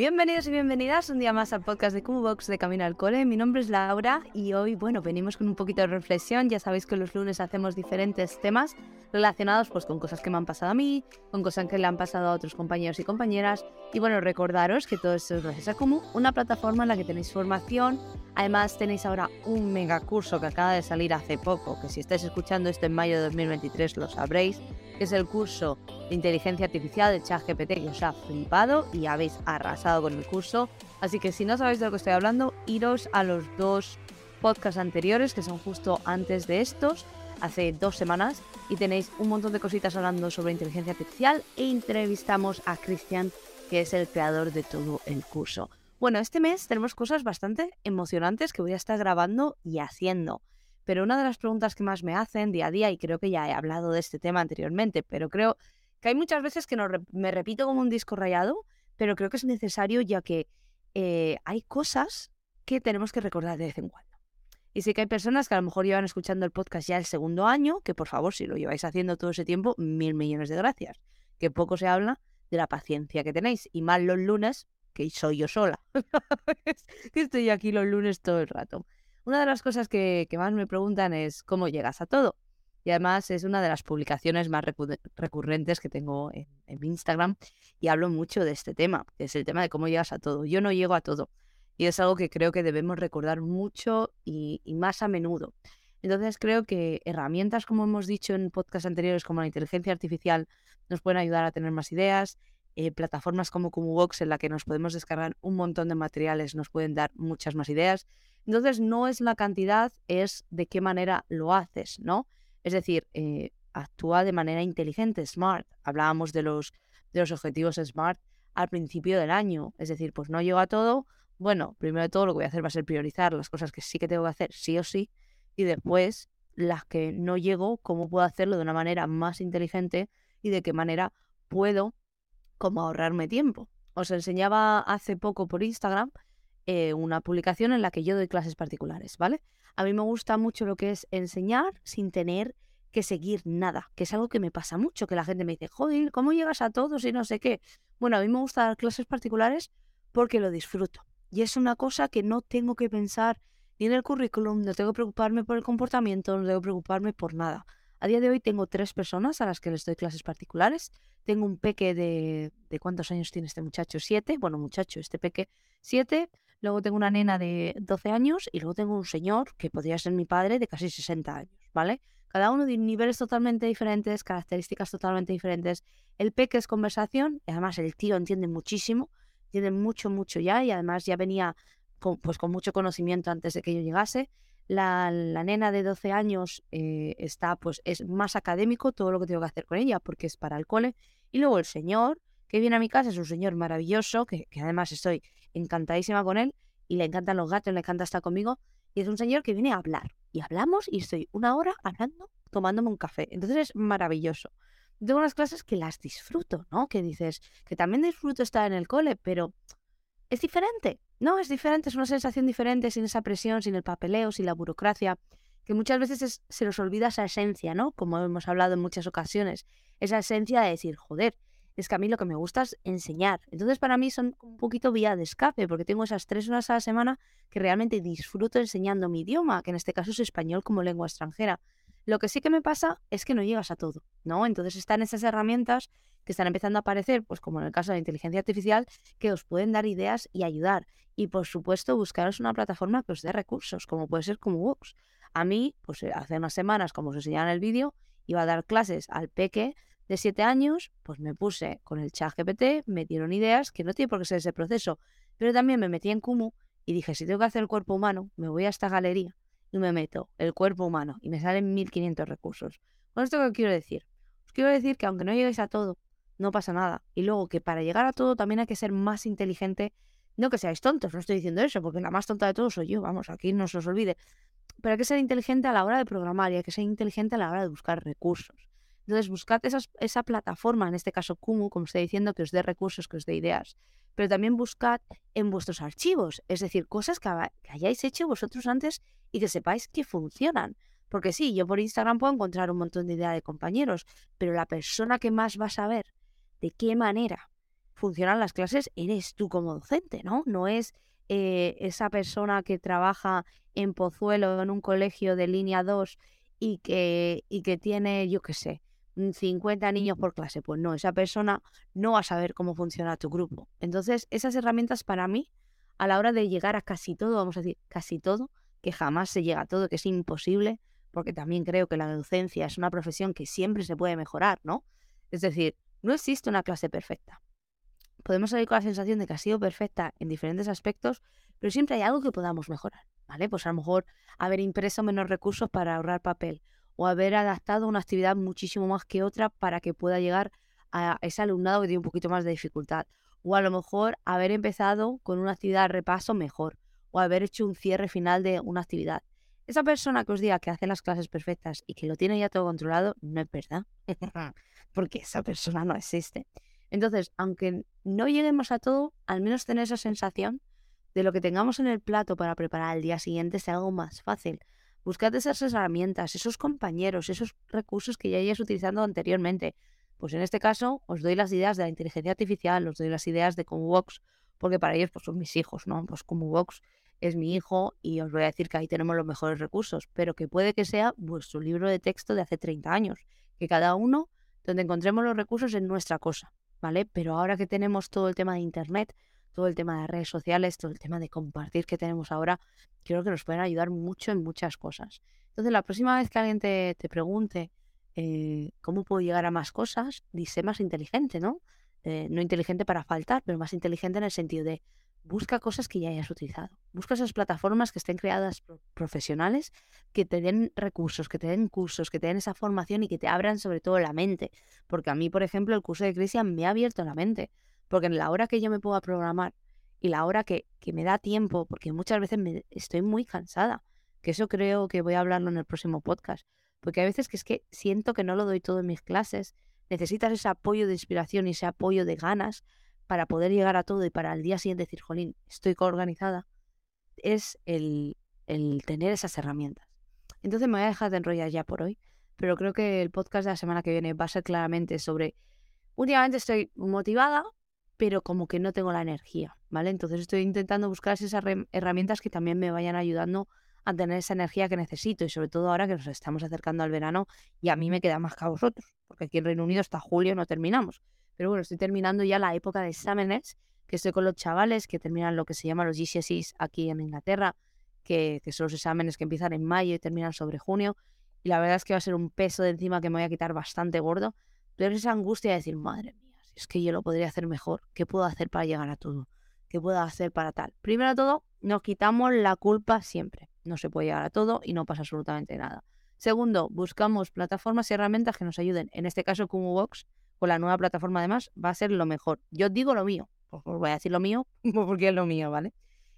Bienvenidos y bienvenidas un día más al podcast de Box de Camino al Cole. Mi nombre es Laura y hoy, bueno, venimos con un poquito de reflexión. Ya sabéis que los lunes hacemos diferentes temas relacionados pues con cosas que me han pasado a mí, con cosas que le han pasado a otros compañeros y compañeras. Y bueno, recordaros que todo esto es gracias a Kumu, una plataforma en la que tenéis formación. Además, tenéis ahora un mega curso que acaba de salir hace poco, que si estáis escuchando esto en mayo de 2023 lo sabréis, que es el curso de inteligencia artificial de ChatGPT que os ha flipado y habéis arrasado con el curso. Así que si no sabéis de lo que estoy hablando, iros a los dos podcasts anteriores que son justo antes de estos, hace dos semanas, y tenéis un montón de cositas hablando sobre inteligencia artificial e entrevistamos a Cristian, que es el creador de todo el curso. Bueno, este mes tenemos cosas bastante emocionantes que voy a estar grabando y haciendo. Pero una de las preguntas que más me hacen día a día, y creo que ya he hablado de este tema anteriormente, pero creo que hay muchas veces que no me repito como un disco rayado, pero creo que es necesario ya que eh, hay cosas que tenemos que recordar de vez en cuando. Y sé que hay personas que a lo mejor llevan escuchando el podcast ya el segundo año, que por favor, si lo lleváis haciendo todo ese tiempo, mil millones de gracias. Que poco se habla de la paciencia que tenéis. Y más los lunes, que soy yo sola. que estoy aquí los lunes todo el rato. Una de las cosas que, más me preguntan es cómo llegas a todo. Y además es una de las publicaciones más recurrentes que tengo en, en, Instagram y hablo mucho de este tema, es el tema de cómo llegas a todo. Yo no llego a todo y es algo que creo que debemos recordar mucho y, más a menudo. Entonces creo que herramientas, como hemos dicho en podcasts anteriores, como la inteligencia artificial, nos pueden ayudar a tener más ideas. Eh, plataformas como Box en la que nos podemos descargar un montón de materiales, nos pueden dar muchas más ideas. Entonces, no es la cantidad, es de qué manera lo haces, ¿no? Es decir, eh, actúa de manera inteligente, smart. Hablábamos de los, de los objetivos smart al principio del año. Es decir, pues no llego a todo. Bueno, primero de todo lo que voy a hacer va a ser priorizar las cosas que sí que tengo que hacer, sí o sí. Y después, las que no llego, cómo puedo hacerlo de una manera más inteligente y de qué manera puedo como ahorrarme tiempo. Os enseñaba hace poco por Instagram eh, una publicación en la que yo doy clases particulares, ¿vale? A mí me gusta mucho lo que es enseñar sin tener que seguir nada, que es algo que me pasa mucho, que la gente me dice, joder, ¿cómo llegas a todos y no sé qué? Bueno, a mí me gusta dar clases particulares porque lo disfruto. Y es una cosa que no tengo que pensar ni en el currículum, no tengo que preocuparme por el comportamiento, no tengo que preocuparme por nada. A día de hoy tengo tres personas a las que les doy clases particulares. Tengo un peque de... ¿De cuántos años tiene este muchacho? Siete. Bueno, muchacho, este peque, siete luego tengo una nena de 12 años y luego tengo un señor que podría ser mi padre de casi 60 años, ¿vale? Cada uno de niveles totalmente diferentes, características totalmente diferentes. El peque es conversación, y además el tío entiende muchísimo, entiende mucho, mucho ya, y además ya venía con, pues, con mucho conocimiento antes de que yo llegase. La, nena de 12 años eh, está, pues, es más académico todo lo que tengo que hacer con ella, porque es para el cole. Y luego el señor, que viene a mi casa, es un señor maravilloso, que, además estoy encantadísima con él y le encantan los gatos, le encanta estar conmigo. Y es un señor que viene a hablar. Y hablamos y estoy una hora hablando, tomándome un café. Entonces es maravilloso. Tengo unas clases que las disfruto, ¿no? Que dices, que también disfruto estar en el cole, pero es diferente. No, es diferente, es una sensación diferente, sin esa presión, sin el papeleo, sin la burocracia, que muchas veces se nos olvida esa esencia, ¿no? Como hemos hablado en muchas ocasiones, esa esencia de decir, joder, es que a mí lo que me gusta es enseñar. Entonces para mí son un poquito vía de escape, porque tengo esas tres horas a la semana que realmente disfruto enseñando mi idioma, que en este caso es español como lengua extranjera. Lo que sí que me pasa es que no llegas a todo, ¿no? Entonces están esas herramientas que están empezando a aparecer, pues como en el caso de la inteligencia artificial, que os pueden dar ideas y ayudar. Y por supuesto, buscaros una plataforma que os dé recursos, como puede ser como Woox. A mí, pues eh, hace unas semanas, como os enseñaba en el vídeo, iba a dar clases al peque de siete años, pues me puse con el chat GPT, me dieron ideas, que no tiene por qué ser ese proceso, pero también me metí en Kumu y dije, si tengo que hacer el cuerpo humano, me voy a esta galería y me meto el cuerpo humano y me salen 1500 recursos. Con esto que quiero decir, os quiero decir que aunque no lleguéis a todo, no pasa nada. Y luego que para llegar a todo también hay que ser más inteligente. No que seáis tontos, no estoy diciendo eso, porque la más tonta de todos soy yo, vamos, aquí no se os olvide. pero hay que ser inteligente a la hora de programar y hay que ser inteligente a la hora de buscar recursos. Entonces, buscad esa plataforma, en este caso Kumu, como estoy diciendo, que os dé recursos, que os dé ideas. Pero también buscad en vuestros archivos, es decir, cosas que, hayáis hecho vosotros antes y que sepáis que funcionan. Porque sí, yo por Instagram puedo encontrar un montón de ideas de compañeros, pero la persona que más va a saber de qué manera funcionan las clases eres tú como docente, ¿no? No es eh, esa persona que trabaja en Pozuelo, en un colegio de línea 2 y que, y que tiene, yo qué sé, 50 niños por clase. Pues no, esa persona no va a saber cómo funciona tu grupo. Entonces, esas herramientas para mí, a la hora de llegar a casi todo, vamos a decir, casi todo, que jamás se llega a todo, que es imposible, porque también creo que la docencia es una profesión que siempre se puede mejorar, ¿no? Es decir, no existe una clase perfecta. Podemos salir con la sensación de que ha sido perfecta en diferentes aspectos, pero siempre hay algo que podamos mejorar, ¿vale? Pues a lo mejor haber impreso menos recursos para ahorrar papel o haber adaptado una actividad muchísimo más que otra para que pueda llegar a ese alumnado que tiene un poquito más de dificultad. O a lo mejor haber empezado con una actividad de repaso mejor o haber hecho un cierre final de una actividad. Esa persona que os diga que hace las clases perfectas y que lo tiene ya todo controlado, no es verdad, porque esa persona no existe. Entonces, aunque no lleguemos a todo, al menos tener esa sensación de lo que tengamos en el plato para preparar el día siguiente sea algo más fácil. Buscad esas herramientas, esos compañeros, esos recursos que ya hayáis utilizando anteriormente. Pues en este caso, os doy las ideas de la inteligencia artificial, os doy las ideas de ComuVox, porque para ellos pues, son mis hijos, ¿no? Pues ComuVox es mi hijo y os voy a decir que ahí tenemos los mejores recursos, pero que puede que sea vuestro libro de texto de hace 30 años, que cada uno donde encontremos los recursos en nuestra cosa, ¿vale? Pero ahora que tenemos todo el tema de Internet, todo el tema de redes sociales, todo el tema de compartir que tenemos ahora, creo que nos pueden ayudar mucho en muchas cosas. Entonces, la próxima vez que alguien te, pregunte eh, cómo puedo llegar a más cosas, dice más inteligente, ¿no? Eh, no inteligente para faltar, pero más inteligente en el sentido de busca cosas que ya hayas utilizado. Busca esas plataformas que estén creadas profesionales, que te den recursos, que te den cursos, que te den esa formación y que te abran sobre todo la mente. Porque a mí, por ejemplo, el curso de Cristian me ha abierto la mente. Porque en la hora que yo me puedo programar y la hora que, que me da tiempo, porque muchas veces me, estoy muy cansada, que eso creo que voy a hablarlo en el próximo podcast. Porque hay veces que es que siento que no lo doy todo en mis clases. Necesitas ese apoyo de inspiración y ese apoyo de ganas para poder llegar a todo y para el día siguiente decir, jolín, estoy coorganizada, es el, el tener esas herramientas. Entonces me voy a dejar de enrollar ya por hoy, pero creo que el podcast de la semana que viene va a ser claramente sobre, últimamente estoy motivada, pero como que no tengo la energía, ¿vale? Entonces estoy intentando buscar esas herramientas que también me vayan ayudando a tener esa energía que necesito y sobre todo ahora que nos estamos acercando al verano y a mí me queda más que a vosotros, porque aquí en Reino Unido hasta julio no terminamos. Pero bueno, estoy terminando ya la época de exámenes, que estoy con los chavales que terminan lo que se llama los GCSEs aquí en Inglaterra, que, son los exámenes que empiezan en mayo y terminan sobre junio. Y la verdad es que va a ser un peso de encima que me voy a quitar bastante gordo. Pero esa angustia de decir, madre mía, es que yo lo podría hacer mejor, ¿qué puedo hacer para llegar a todo? ¿Qué puedo hacer para tal? Primero de todo, nos quitamos la culpa siempre. No se puede llegar a todo y no pasa absolutamente nada. Segundo, buscamos plataformas y herramientas que nos ayuden. En este caso, como Box, con la nueva plataforma además va a ser lo mejor. Yo digo lo mío, os voy a decir lo mío porque es lo mío, ¿vale?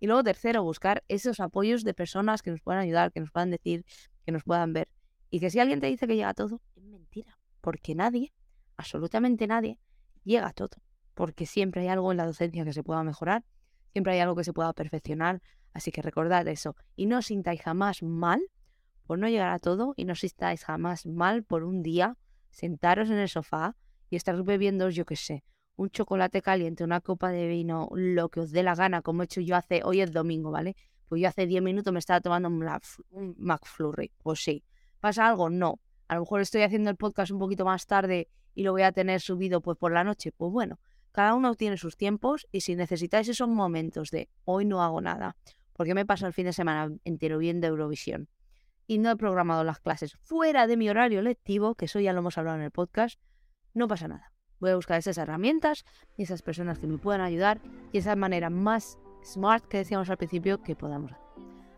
Y luego tercero, buscar esos apoyos de personas que nos puedan ayudar, que nos puedan decir, que nos puedan ver. Y que si alguien te dice que llega todo, es mentira, porque nadie, absolutamente nadie, llega todo. Porque siempre hay algo en la docencia que se pueda mejorar, siempre hay algo que se pueda perfeccionar. Así que recordad eso. Y no os sintáis jamás mal por no llegar a todo y no os sintáis jamás mal por un día sentaros en el sofá y estar bebiendo, yo qué sé, un chocolate caliente, una copa de vino, lo que os dé la gana, como he hecho yo hace, hoy es domingo, ¿vale? Pues yo hace 10 minutos me estaba tomando un, McFlurry. Pues sí. ¿Pasa algo? No. A lo mejor estoy haciendo el podcast un poquito más tarde y lo voy a tener subido pues por la noche. Pues bueno, cada uno tiene sus tiempos y si necesitáis esos momentos de hoy no hago nada, porque me paso el fin de semana entero viendo Eurovisión y no he programado las clases fuera de mi horario lectivo, que eso ya lo hemos hablado en el podcast, no pasa nada. Voy a buscar esas herramientas y esas personas que me puedan ayudar y esa manera más smart que decíamos al principio que podamos hacer.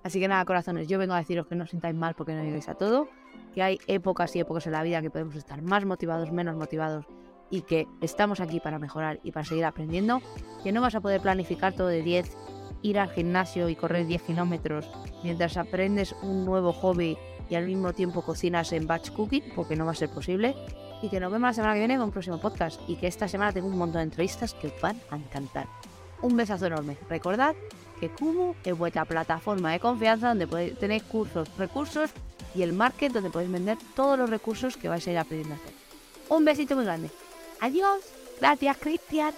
Así que nada, corazones, yo vengo a deciros que no os sintáis mal porque no llegáis a todo, que hay épocas y épocas en la vida que podemos estar más motivados, menos motivados y que estamos aquí para mejorar y para seguir aprendiendo, que no vas a poder planificar todo de 10 ir al gimnasio y correr 10 kilómetros mientras aprendes un nuevo hobby y al mismo tiempo cocinas en batch cooking, porque no va a ser posible. Y que nos vemos la semana que viene con un próximo podcast. Y que esta semana tengo un montón de entrevistas que os van a encantar. Un besazo enorme. Recordad que Kumu es vuestra plataforma de confianza donde podéis tener cursos, recursos y el market donde podéis vender todos los recursos que vais a ir aprendiendo a hacer. Un besito muy grande. Adiós. Gracias, Cristian.